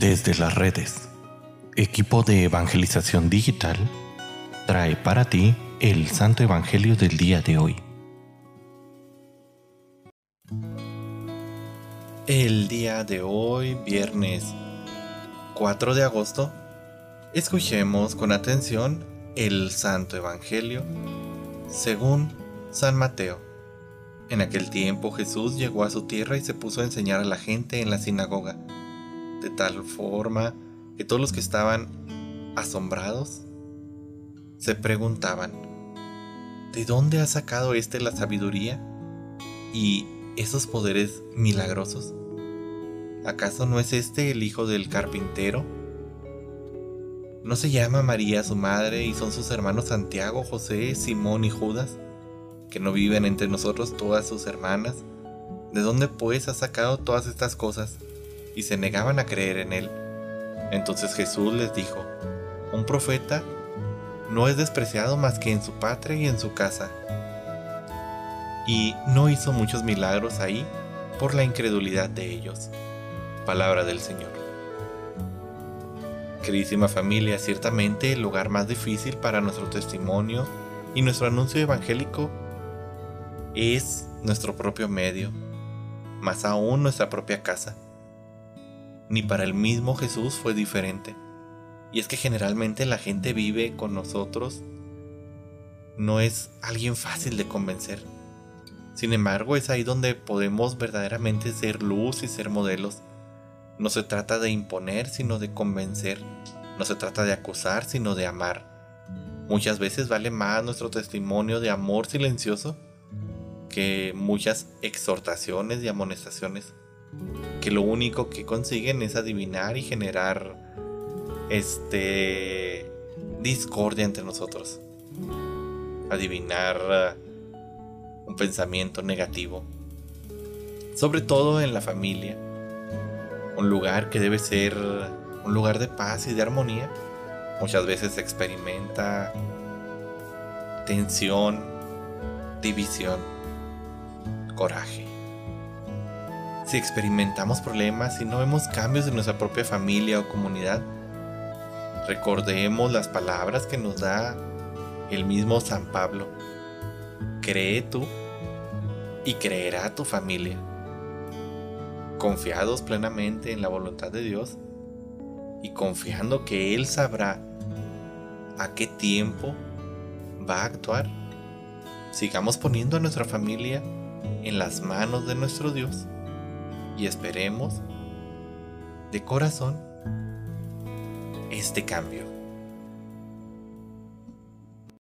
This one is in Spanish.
Desde las redes, equipo de evangelización digital trae para ti el Santo Evangelio del día de hoy. El día de hoy, viernes 4 de agosto, escuchemos con atención el Santo Evangelio según San Mateo. En aquel tiempo Jesús llegó a su tierra y se puso a enseñar a la gente en la sinagoga, de tal forma que todos los que estaban asombrados se preguntaban, ¿de dónde ha sacado éste la sabiduría y esos poderes milagrosos? ¿Acaso no es este el hijo del carpintero? ¿No se llama María su madre y son sus hermanos Santiago, José, Simón y Judas? que no viven entre nosotros todas sus hermanas? ¿De dónde pues ha sacado todas estas cosas? Y se negaban a creer en él. Entonces Jesús les dijo, un profeta no es despreciado más que en su patria y en su casa. Y no hizo muchos milagros ahí por la incredulidad de ellos. Palabra del Señor. Queridísima familia, ciertamente el lugar más difícil para nuestro testimonio y nuestro anuncio evangélico es nuestro propio medio, más aún nuestra propia casa. Ni para el mismo Jesús fue diferente. Y es que generalmente la gente vive con nosotros, no es alguien fácil de convencer. Sin embargo, es ahí donde podemos verdaderamente ser luz y ser modelos. No se trata de imponer, sino de convencer. No se trata de acusar, sino de amar. Muchas veces vale más nuestro testimonio de amor silencioso que muchas exhortaciones y amonestaciones que lo único que consiguen es adivinar y generar este discordia entre nosotros. Adivinar uh, un pensamiento negativo. Sobre todo en la familia. Un lugar que debe ser un lugar de paz y de armonía. Muchas veces se experimenta tensión, división coraje. Si experimentamos problemas y no vemos cambios en nuestra propia familia o comunidad, recordemos las palabras que nos da el mismo San Pablo. Cree tú y creerá tu familia. Confiados plenamente en la voluntad de Dios y confiando que Él sabrá a qué tiempo va a actuar, sigamos poniendo a nuestra familia en las manos de nuestro Dios y esperemos de corazón este cambio.